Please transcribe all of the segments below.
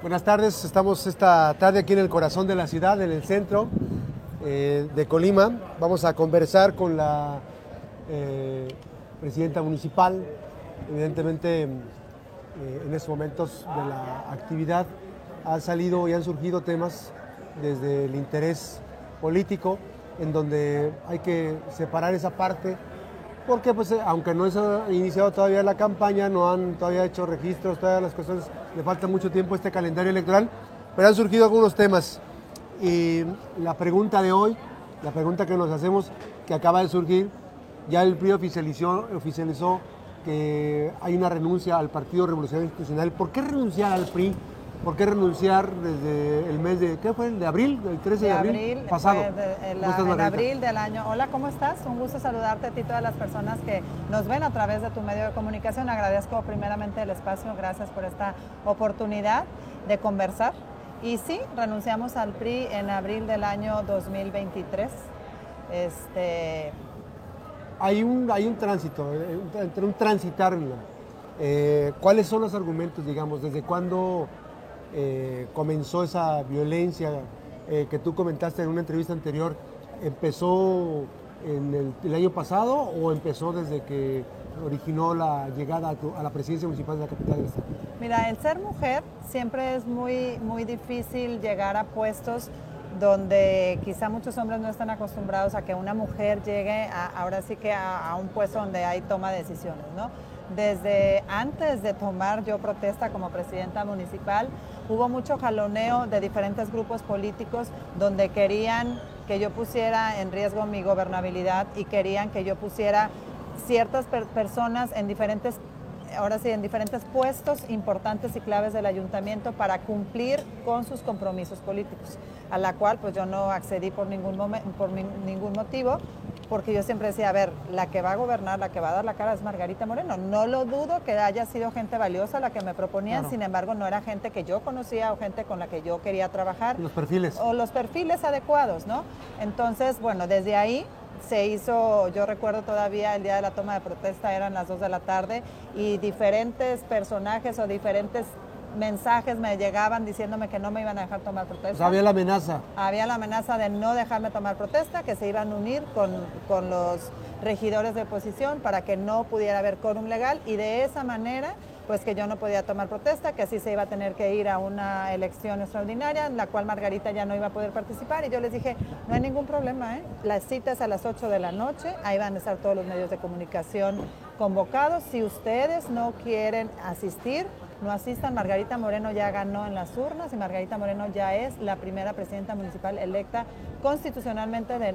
Buenas tardes, estamos esta tarde aquí en el corazón de la ciudad, en el centro eh, de Colima. Vamos a conversar con la eh, presidenta municipal. Evidentemente, eh, en estos momentos de la actividad han salido y han surgido temas desde el interés político, en donde hay que separar esa parte porque pues aunque no se ha iniciado todavía la campaña, no han todavía hecho registros, todas las cosas, le falta mucho tiempo este calendario electoral, pero han surgido algunos temas. Y la pregunta de hoy, la pregunta que nos hacemos, que acaba de surgir, ya el PRI oficializó, oficializó que hay una renuncia al Partido Revolucionario Institucional. ¿Por qué renunciar al PRI? ¿Por qué renunciar desde el mes de, ¿qué fue? ¿De abril? ¿El 13 de, abril, pasado? en abril del año. Hola, ¿cómo estás? Un gusto saludarte a ti y todas las personas que nos ven a través de tu medio de comunicación. Agradezco primeramente el espacio, gracias por esta oportunidad de conversar. Y sí, renunciamos al PRI en abril del año 2023. Este... Hay un, hay un tránsito, eh, entre un transitar. Eh, ¿Cuáles son los argumentos, digamos? ¿Desde cuándo eh, comenzó esa violencia eh, que tú comentaste en una entrevista anterior, ¿empezó en el, año pasado o empezó desde que originó la llegada a, la presidencia municipal de la capital del estado? Mira, el ser mujer siempre es muy, muy difícil llegar a puestos donde quizá muchos hombres no están acostumbrados a que una mujer llegue ahora sí que a, a, un puesto donde hay toma de decisiones, ¿no? Desde antes de tomar yo protesta como presidenta municipal, hubo mucho jaloneo de diferentes grupos políticos donde querían que yo pusiera en riesgo mi gobernabilidad y querían que yo pusiera ciertas personas en diferentes ahora sí, en diferentes puestos importantes y claves del ayuntamiento para cumplir con sus compromisos políticos, a la cual pues yo no accedí por ningún, por ningún motivo, porque yo siempre decía, a ver, la que va a gobernar, la que va a dar la cara es Margarita Moreno. No lo dudo que haya sido gente valiosa la que me proponían, sin embargo, no era gente que yo conocía o gente con la que yo quería trabajar. Los perfiles. O los perfiles adecuados, ¿no? Entonces, bueno, desde ahí se hizo, yo recuerdo todavía el día de la toma de protesta, eran las 2 de la tarde, y diferentes personajes o diferentes mensajes me llegaban diciéndome que no me iban a dejar tomar protesta. había la amenaza. Había la amenaza de no dejarme tomar protesta, que se iban a unir con, con los regidores de oposición para que no pudiera haber quórum legal y de esa manera pues que yo no podía tomar protesta, que así se iba a tener que ir a una elección extraordinaria en la cual Margarita ya no iba a poder participar y yo les dije, no hay ningún problema, ¿eh? la cita es a las 8 de la noche, ahí van a estar todos los medios de comunicación convocados, si ustedes no quieren asistir, no asistan. Margarita Moreno ya ganó en las urnas y Margarita Moreno ya es la primera presidenta municipal electa constitucionalmente de,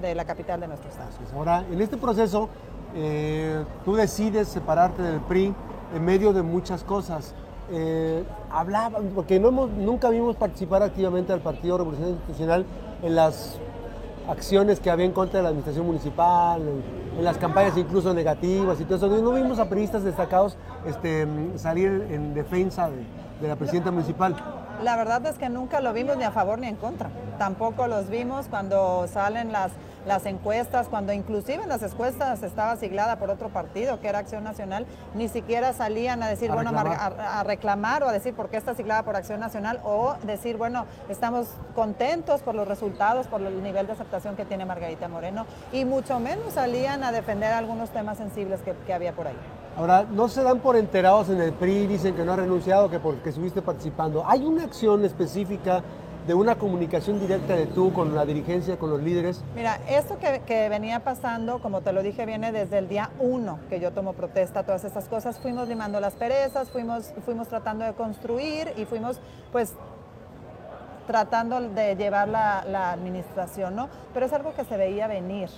de la capital de nuestro estado. Ahora, en este proceso, eh, tú decides separarte del PRI en medio de muchas cosas. Eh, hablaban, porque no nunca vimos participar activamente al Partido Revolucionario Institucional en las acciones que había en contra de la administración municipal, las campañas incluso negativas y todo eso. No vimos a periodistas destacados este, salir en defensa de, la presidenta municipal. La verdad es que nunca lo vimos ni a favor ni en contra. Tampoco los vimos cuando salen las las encuestas, cuando inclusive en las encuestas estaba siglada por otro partido, que era Acción Nacional, ni siquiera salían a decir, bueno, A, reclamar o a decir por qué está siglada por Acción Nacional, o decir, bueno, estamos contentos por los resultados, por el nivel de aceptación que tiene Margarita Moreno, y mucho menos salían a defender algunos temas sensibles que, que había por ahí. Ahora, no se dan por enterados en el PRI, dicen que no ha renunciado, que porque estuviste participando. ¿Hay una acción específica de una comunicación directa de tú con la dirigencia, con los líderes? Mira, esto que, venía pasando, como te lo dije, viene desde el día uno que yo tomo protesta, todas estas cosas. Fuimos limando las perezas, fuimos, fuimos tratando de construir y fuimos, pues, tratando de llevar la administración, ¿no? Pero es algo que se veía venir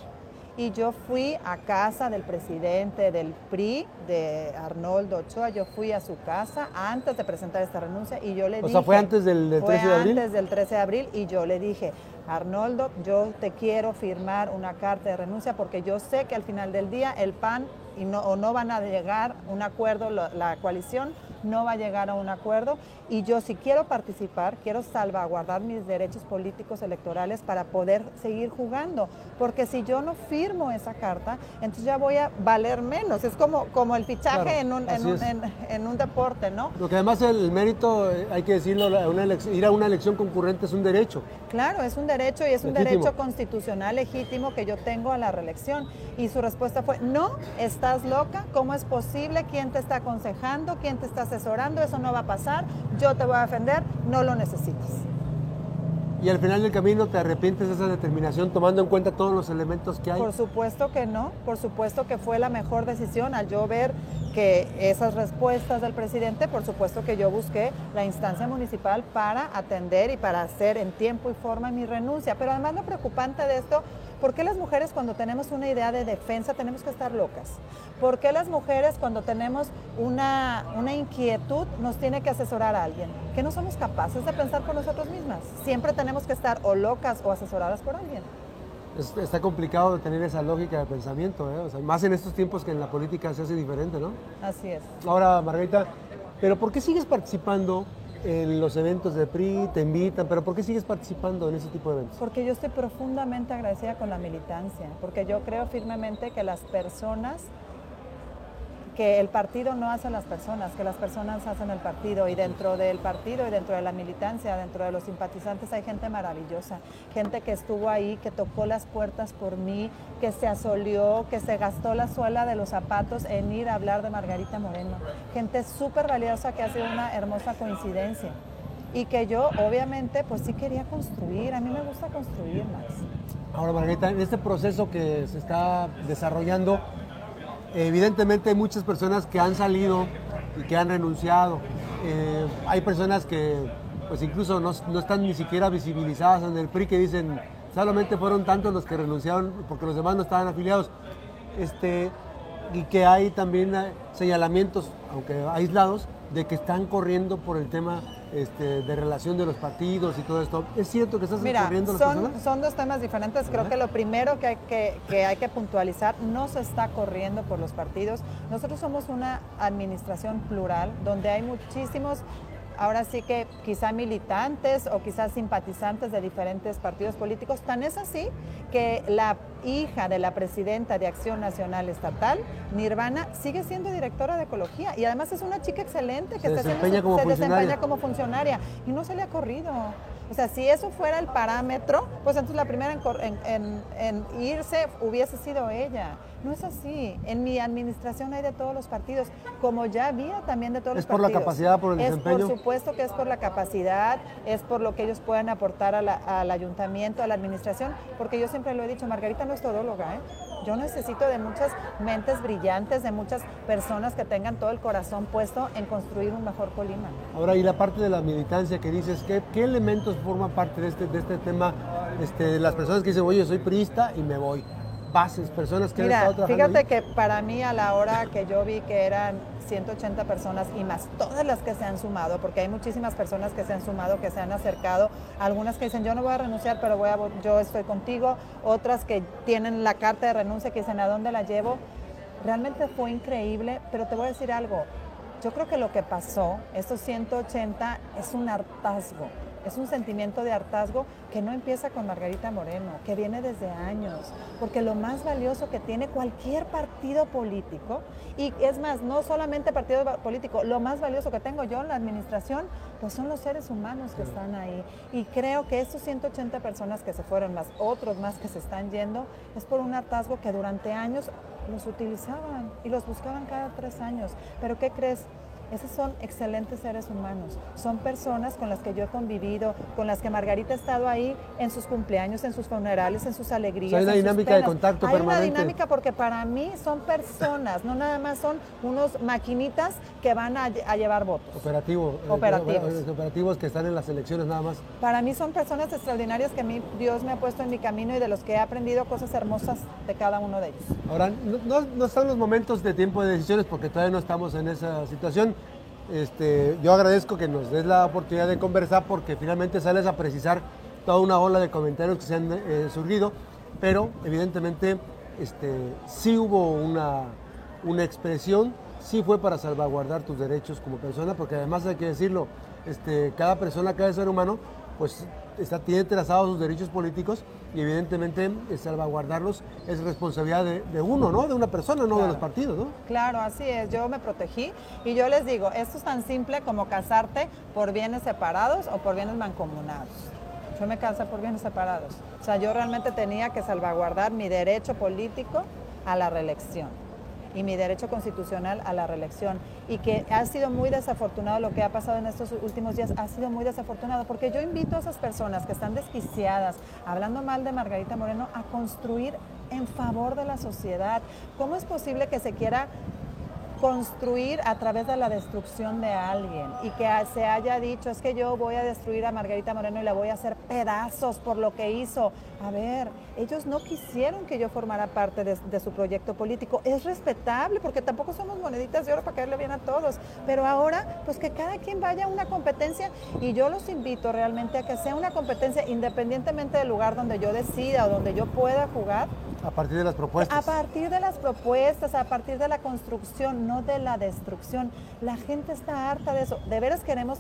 y yo fui a casa del presidente del PRI, de Arnoldo Ochoa, yo fui a su casa antes de presentar esta renuncia y yo le dije... O sea, fue antes del, 13 de abril. antes del 13 de abril y yo le dije, Arnoldo, yo te quiero firmar una carta de renuncia porque yo sé que al final del día el PAN y no, o no van a llegar a un acuerdo, la coalición no va a llegar a un acuerdo y yo si quiero participar, quiero salvaguardar mis derechos políticos electorales para poder seguir jugando, porque si yo no firmo esa carta, entonces ya voy a valer menos, es como, como el fichaje en, un, en, un, deporte, ¿no? Lo que además el, mérito, eh, hay que decirlo, ir a una elección concurrente es un derecho. Claro, es un derecho y es un derecho constitucional legítimo que yo tengo a la reelección. Y su respuesta fue, no, estás loca, ¿cómo es posible? ¿Quién te está aconsejando? ¿Quién te está asesorando? Eso no va a pasar, yo te voy a defender, no lo necesitas. ¿Y al final del camino te arrepientes de esa determinación tomando en cuenta todos los elementos que hay? Por supuesto que no, por supuesto que fue la mejor decisión al yo ver que esas respuestas del presidente, por supuesto que yo busqué la instancia municipal para atender y para hacer en tiempo y forma mi renuncia. Pero además lo preocupante de esto ¿Por qué las mujeres cuando tenemos una idea de defensa tenemos que estar locas? ¿Por qué las mujeres cuando tenemos una, una inquietud nos tiene que asesorar a alguien? Que no somos capaces de pensar por nosotros mismas. Siempre tenemos que estar o locas o asesoradas por alguien. está complicado tener esa lógica de pensamiento, ¿eh? más en estos tiempos que en la política se hace diferente, ¿no? Así es. Ahora, Margarita, ¿pero por qué sigues participando en los eventos de PRI, te invitan, pero ¿por qué sigues participando en ese tipo de eventos? Porque yo estoy profundamente agradecida con la militancia, porque yo creo firmemente que las personas que el partido no hace a las personas, que las personas hacen el partido y dentro del partido y dentro de la militancia, dentro de los simpatizantes hay gente maravillosa, gente que estuvo ahí, que tocó las puertas por mí, que se asolió, que se gastó la suela de los zapatos en ir a hablar de Margarita Moreno, gente súper valiosa que ha sido una hermosa coincidencia. Y que yo obviamente pues sí quería construir, a mí me gusta construir más. Ahora Margarita, en este proceso que se está desarrollando, Evidentemente hay muchas personas que han salido y que han renunciado. Eh, hay personas que pues incluso no, están ni siquiera visibilizadas en el PRI que dicen solamente fueron tantos los que renunciaron porque los demás no estaban afiliados. Este, y que hay también eh, señalamientos, aunque aislados, de que están corriendo por el tema este, de relación de los partidos y todo esto. ¿Es cierto que estás corriendo las son, son dos temas diferentes. Creo que lo primero que hay que, que hay que puntualizar, no se está corriendo por los partidos. Nosotros somos una administración plural donde hay muchísimos ahora sí que quizá militantes o quizás simpatizantes de diferentes partidos políticos. Tan es así que la hija de la presidenta de Acción Nacional Estatal, Nirvana, sigue siendo directora de Ecología y además es una chica excelente que se, desempeña, como, se desempeña como funcionaria y no se le ha corrido. O sea, si eso fuera el parámetro, pues entonces la primera en, irse hubiese sido ella. No es así. En mi administración hay de todos los partidos, como ya había también de todos los partidos. ¿Es por la capacidad, por el desempeño? Es por supuesto que es por la capacidad, es por lo que ellos puedan aportar al ayuntamiento, a la administración, porque yo siempre lo he dicho, Margarita no es todóloga, ¿eh? Yo necesito de muchas mentes brillantes, de muchas personas que tengan todo el corazón puesto en construir un mejor Colima. Ahora, y la parte de la militancia que dices, ¿qué, elementos forman parte de este, de este tema? Este, las personas que dicen, oye, soy priista y me voy. Bases, personas que Mira, han estado trabajando. Fíjate que para mí, a la hora que yo vi que eran 180 personas y más todas las que se han sumado, porque hay muchísimas personas que se han sumado, que se han acercado, algunas que dicen yo no voy a renunciar, pero voy a, yo estoy contigo, otras que tienen la carta de renuncia que dicen a dónde la llevo. Realmente fue increíble, pero te voy a decir algo, yo creo que lo que pasó, estos 180, es un hartazgo es un sentimiento de hartazgo que no empieza con Margarita Moreno, que viene desde años, porque lo más valioso que tiene cualquier partido político, y es más, no solamente partido político, lo más valioso que tengo yo en la administración, pues son los seres humanos que están ahí. Y creo que estos 180 personas que se fueron, más otros más que se están yendo, es por un hartazgo que durante años los utilizaban y los buscaban cada tres años. Pero ¿qué crees? Esos son excelentes seres humanos. Son personas con las que yo he convivido, con las que Margarita ha estado ahí en sus cumpleaños, en sus funerales, en sus alegrías. hay una dinámica de contacto hay una dinámica porque para mí son personas, no nada más son unos maquinitas que van a, llevar votos. Operativo, eh, operativos. Eh, operativos que están en las elecciones nada más. Para mí son personas extraordinarias que a mí Dios me ha puesto en mi camino y de los que he aprendido cosas hermosas de cada uno de ellos. Ahora, no, no están los momentos de tiempo de decisiones porque todavía no estamos en esa situación este, yo agradezco que nos des la oportunidad de conversar porque finalmente sales a precisar toda una ola de comentarios que se han eh, surgido, pero evidentemente este, sí hubo una, una expresión, sí fue para salvaguardar tus derechos como persona, porque además hay que decirlo, este, cada persona, cada ser humano, pues está, tiene trazados sus derechos políticos y evidentemente eh, salvaguardarlos es responsabilidad de, uno, ¿no? De una persona, no de los partidos, ¿no? Claro, así es. Yo me protegí y yo les digo, esto es tan simple como casarte por bienes separados o por bienes mancomunados. Yo me casé por bienes separados. O sea, yo realmente tenía que salvaguardar mi derecho político a la reelección y mi derecho constitucional a la reelección. Y que ha sido muy desafortunado lo que ha pasado en estos últimos días, ha sido muy desafortunado, porque yo invito a esas personas que están desquiciadas, hablando mal de Margarita Moreno, a construir en favor de la sociedad. ¿Cómo es posible que se quiera construir a través de la destrucción de alguien y que se haya dicho es que yo voy a destruir a Margarita Moreno y la voy a hacer pedazos por lo que hizo. A ver, ellos no quisieron que yo formara parte de, su proyecto político. Es respetable porque tampoco somos moneditas de oro para caerle bien a todos. Pero ahora, pues que cada quien vaya a una competencia y yo los invito realmente a que sea una competencia independientemente del lugar donde yo decida o donde yo pueda jugar a partir de las propuestas. A partir de las propuestas, a partir de la construcción, no de la destrucción. La gente está harta de eso. ¿De veras queremos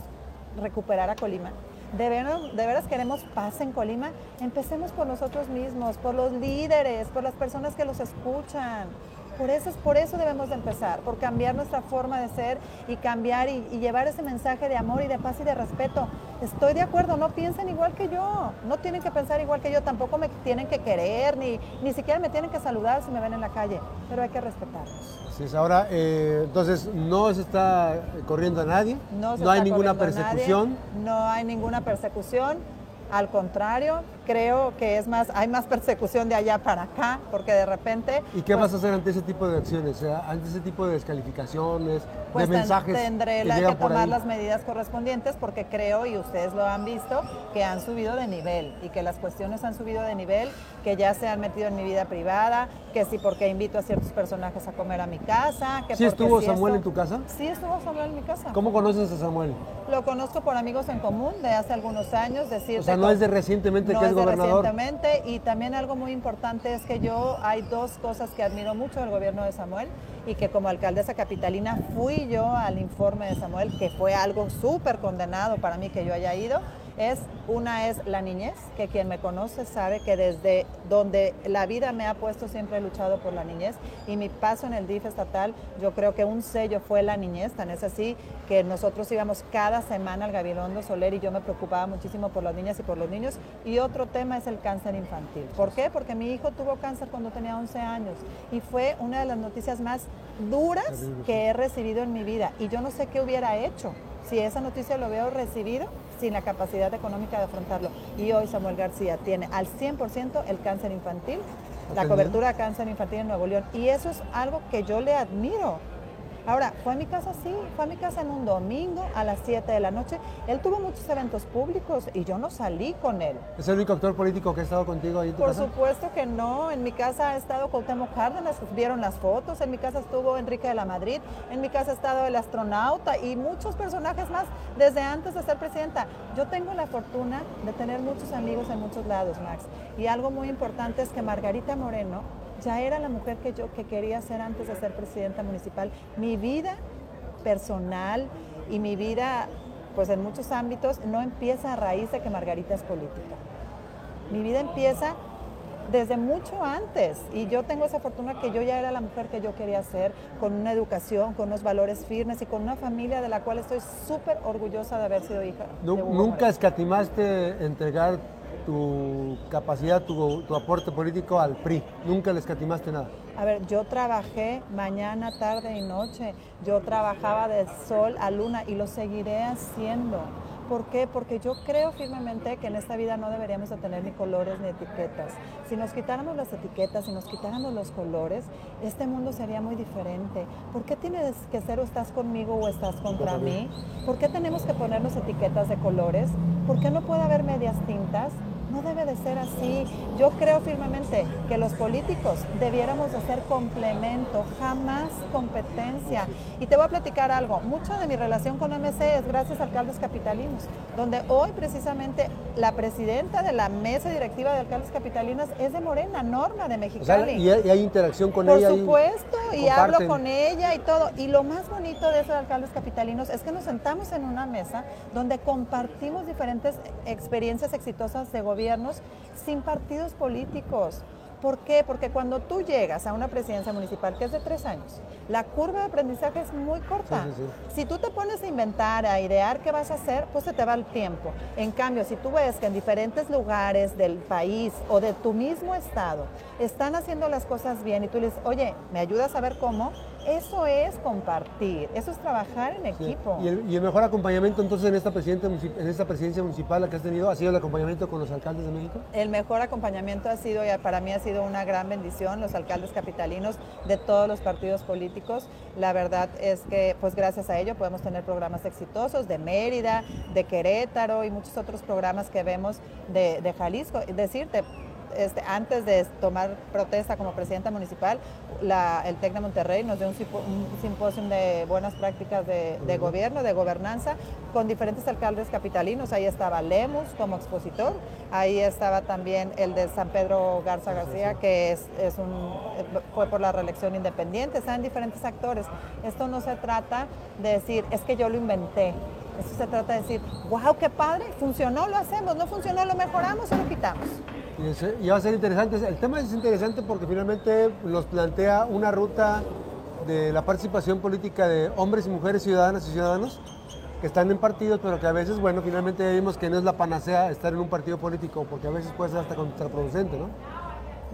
recuperar a Colima? ¿De veras, queremos paz en Colima? Empecemos por nosotros mismos, por los líderes, por las personas que los escuchan. Por eso, por eso debemos de empezar, por cambiar nuestra forma de ser y cambiar y, llevar ese mensaje de amor y de paz y de respeto. Estoy de acuerdo, no piensen igual que yo, no tienen que pensar igual que yo, tampoco me tienen que querer, ni, ni siquiera me tienen que saludar si me ven en la calle, pero hay que respetarlos. Así es, ahora, eh, entonces, no se está corriendo a nadie, no, hay ninguna persecución. no hay ninguna persecución, al contrario, creo que es más, hay más persecución de allá para acá, porque de repente... ¿Y qué vas a hacer ante ese tipo de acciones? ante ese tipo de descalificaciones, pues de mensajes. Tendré que, tomar las medidas correspondientes porque creo, y ustedes lo han visto, que han subido de nivel y que las cuestiones han subido de nivel, que ya se han metido en mi vida privada, que sí porque invito a ciertos personajes a comer a mi casa. Que ¿Sí estuvo Samuel en tu casa? Sí estuvo Samuel en mi casa. ¿Cómo conoces a Samuel? Lo conozco por amigos en común de hace algunos años. Decir, o sea, no es de recientemente que es, gobernador. Recientemente y también algo muy importante es que yo hay dos cosas que admiro mucho del gobierno de Samuel y que como alcaldesa capitalina fui yo al informe de Samuel, que fue algo súper condenado para mí que yo haya ido es una es la niñez, que quien me conoce sabe que desde donde la vida me ha puesto siempre he luchado por la niñez y mi paso en el DIF estatal, yo creo que un sello fue la niñez, tan es así que nosotros íbamos cada semana al Gabilondo Soler y yo me preocupaba muchísimo por las niñas y por los niños y otro tema es el cáncer infantil. ¿Por qué? Porque mi hijo tuvo cáncer cuando tenía 11 años y fue una de las noticias más duras que he recibido en mi vida y yo no sé qué hubiera hecho si esa noticia lo veo recibido sin la capacidad económica de afrontarlo. Y hoy Samuel García tiene al 100% el cáncer infantil, la cobertura de cáncer infantil en Nuevo León. Y eso es algo que yo le admiro Ahora, fue a mi casa, sí, fue a mi casa en un domingo a las 7 de la noche. Él tuvo muchos eventos públicos y yo no salí con él. ¿Es el único actor político que ha estado contigo ahí en tu Por supuesto que no. En mi casa ha estado Cuauhtémoc Cárdenas, vieron las fotos. En mi casa estuvo Enrique de la Madrid. En mi casa ha estado el astronauta y muchos personajes más desde antes de ser presidenta. Yo tengo la fortuna de tener muchos amigos en muchos lados, Max. Y algo muy importante es que Margarita Moreno ya era la mujer que yo que quería ser antes de ser presidenta municipal. Mi vida personal y mi vida, pues en muchos ámbitos, no empieza a raíz de que Margarita es política. Mi vida empieza desde mucho antes y yo tengo esa fortuna que yo ya era la mujer que yo quería ser, con una educación, con unos valores firmes y con una familia de la cual estoy súper orgullosa de haber sido hija. ¿Nunca escatimaste entregar tu capacidad, tu, aporte político al PRI. Nunca le escatimaste nada. A ver, yo trabajé mañana, tarde y noche. Yo trabajaba de sol a luna y lo seguiré haciendo. ¿Por qué? Porque yo creo firmemente que en esta vida no deberíamos de tener ni colores ni etiquetas. Si nos quitáramos las etiquetas, si nos quitáramos los colores, este mundo sería muy diferente. ¿Por qué tienes que ser o estás conmigo o estás contra mí? ¿Por qué tenemos que ponernos etiquetas de colores? ¿Por qué no puede haber medias tintas? No debe de ser así. Yo creo firmemente que los políticos debiéramos de ser complemento, jamás competencia. Y te voy a platicar algo. Mucha de mi relación con MC es gracias a alcaldes capitalinos, donde hoy precisamente la presidenta de la mesa directiva de alcaldes capitalinos es de Morena, Norma de Mexicali. y, hay, interacción con Por ella. Por supuesto, y, hablo con ella y todo. Y lo más bonito de esos alcaldes capitalinos es que nos sentamos en una mesa donde compartimos diferentes experiencias exitosas de gobiernos sin partidos políticos. ¿Por qué? Porque cuando tú llegas a una presidencia municipal que es de tres años, la curva de aprendizaje es muy corta. Si tú te pones a inventar, a idear qué vas a hacer, pues se te va el tiempo. En cambio, si tú ves que en diferentes lugares del país o de tu mismo estado están haciendo las cosas bien y tú le dices, oye, ¿me ayudas a ver cómo? Eso es compartir, eso es trabajar en equipo. ¿Y el, mejor acompañamiento entonces en esta, en esta presidencia municipal que has tenido ha sido el acompañamiento con los alcaldes de México? El mejor acompañamiento ha sido, y para mí ha sido una gran bendición, los alcaldes capitalinos de todos los partidos políticos. La verdad es que pues gracias a ello podemos tener programas exitosos de Mérida, de Querétaro y muchos otros programas que vemos de, de Jalisco. Decirte, este, antes de tomar protesta como presidenta municipal, el TEC de Monterrey nos dio un, simposio de buenas prácticas de, gobierno, de gobernanza, con diferentes alcaldes capitalinos. Ahí estaba Lemus como expositor, ahí estaba también el de San Pedro Garza García, que es, un, fue por la reelección independiente, están diferentes actores. Esto no se trata de decir, es que yo lo inventé. Esto se trata de decir, wow, qué padre, funcionó, lo hacemos, no funcionó, lo mejoramos o lo quitamos. Y, va a ser interesante. El tema es interesante porque finalmente nos plantea una ruta de la participación política de hombres y mujeres, ciudadanas y ciudadanos que están en partidos, pero que a veces, bueno, finalmente vimos que no es la panacea estar en un partido político, porque a veces puede ser hasta contraproducente, ¿no?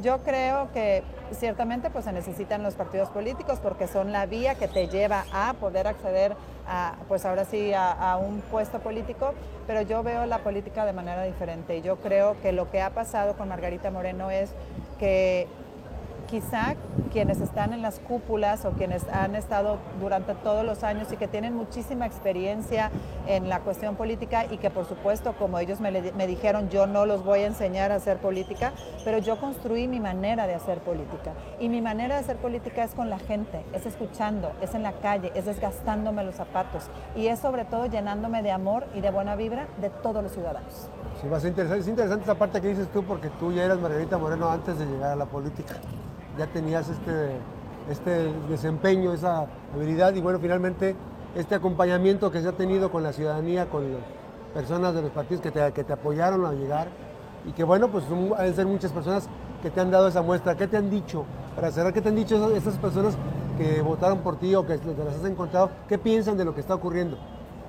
Yo creo que ciertamente pues se necesitan los partidos políticos porque son la vía que te lleva a poder acceder a, pues ahora sí a, un puesto político, pero yo veo la política de manera diferente. Y yo creo que lo que ha pasado con Margarita Moreno es que quizá quienes están en las cúpulas o quienes han estado durante todos los años y que tienen muchísima experiencia en la cuestión política y que por supuesto, como ellos me, dijeron, yo no los voy a enseñar a hacer política, pero yo construí mi manera de hacer política. Y mi manera de hacer política es con la gente, es escuchando, es en la calle, es desgastándome los zapatos y es sobre todo llenándome de amor y de buena vibra de todos los ciudadanos. Sí, va a ser interesante. Es interesante esa parte que dices tú porque tú ya eras Margarita Moreno antes de llegar a la política ya tenías este, este desempeño, esa habilidad y bueno, finalmente este acompañamiento que se ha tenido con la ciudadanía, con las personas de los partidos que te, que te apoyaron a llegar y que bueno, pues han ser muchas personas que te han dado esa muestra. ¿Qué te han dicho? Para cerrar, ¿qué te han dicho esas, personas que votaron por ti o que te las has encontrado? ¿Qué piensan de lo que está ocurriendo?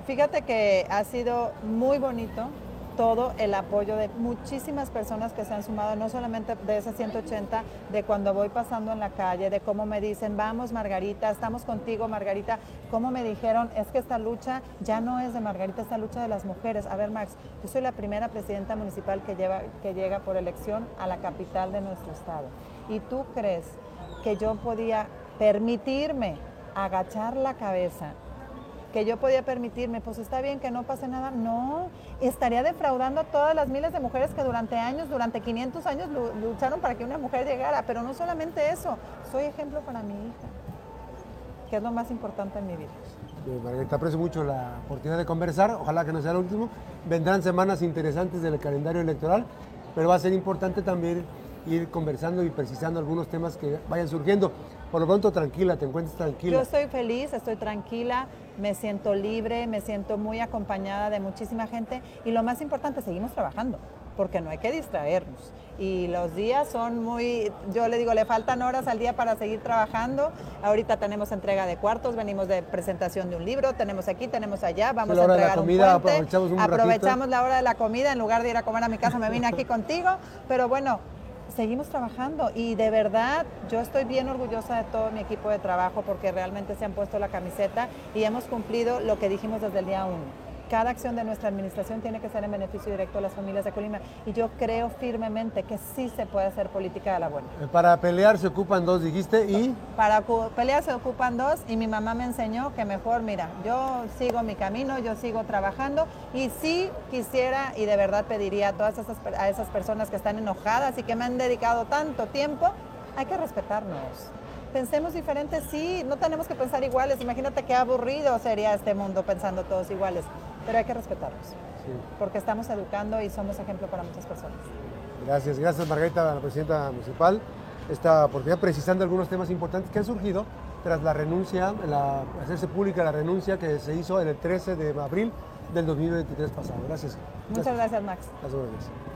Fíjate que ha sido muy bonito todo el apoyo de muchísimas personas que se han sumado, no solamente de esas 180, de cuando voy pasando en la calle, de cómo me dicen, vamos Margarita, estamos contigo Margarita, cómo me dijeron, es que esta lucha ya no es de Margarita, esta lucha de las mujeres. A ver Max, yo soy la primera presidenta municipal que, lleva, que llega por elección a la capital de nuestro estado. ¿Y tú crees que yo podía permitirme agachar la cabeza que yo podía permitirme, pues está bien que no pase nada. No, estaría defraudando a todas las miles de mujeres que durante años, durante 500 años lucharon para que una mujer llegara. Pero no solamente eso, soy ejemplo para mi hija, que es lo más importante en mi vida. Margarita, aprecio mucho la oportunidad de conversar. Ojalá que no sea el último. Vendrán semanas interesantes del calendario electoral, pero va a ser importante también ir conversando y precisando algunos temas que vayan surgiendo. Por lo pronto, tranquila, te encuentras tranquila. Yo estoy feliz, estoy tranquila, me siento libre, me siento muy acompañada de muchísima gente y lo más importante, seguimos trabajando porque no hay que distraernos. Y los días son muy, yo le digo, le faltan horas al día para seguir trabajando. Ahorita tenemos entrega de cuartos, venimos de presentación de un libro, tenemos aquí, tenemos allá, vamos a entregar un puente. Aprovechamos, aprovechamos la hora de la comida, en lugar de ir a comer a mi casa, me vine aquí contigo. Pero bueno, seguimos trabajando y de verdad yo estoy bien orgullosa de todo mi equipo de trabajo porque realmente se han puesto la camiseta y hemos cumplido lo que dijimos desde el día uno cada acción de nuestra administración tiene que ser en beneficio directo de las familias de Colima. Y yo creo firmemente que sí se puede hacer política de la buena. Eh, Para pelear se ocupan dos, dijiste, y Para pelear se ocupan dos y mi mamá me enseñó que mejor, mira, yo sigo mi camino, yo sigo trabajando y sí quisiera y de verdad pediría a todas esas, a esas personas que están enojadas y que me han dedicado tanto tiempo, hay que respetarnos. Pensemos diferentes, sí, no tenemos que pensar iguales. Imagínate qué aburrido sería este mundo pensando todos iguales, pero hay que respetarnos, porque estamos educando y somos ejemplo para muchas personas. gracias, gracias Margarita, la presidenta municipal, esta oportunidad precisando algunos temas importantes que han surgido tras la renuncia, la, hacerse pública la renuncia que se hizo en el 13 de abril del 2023 pasado. Gracias. Muchas gracias, Max. Gracias, días.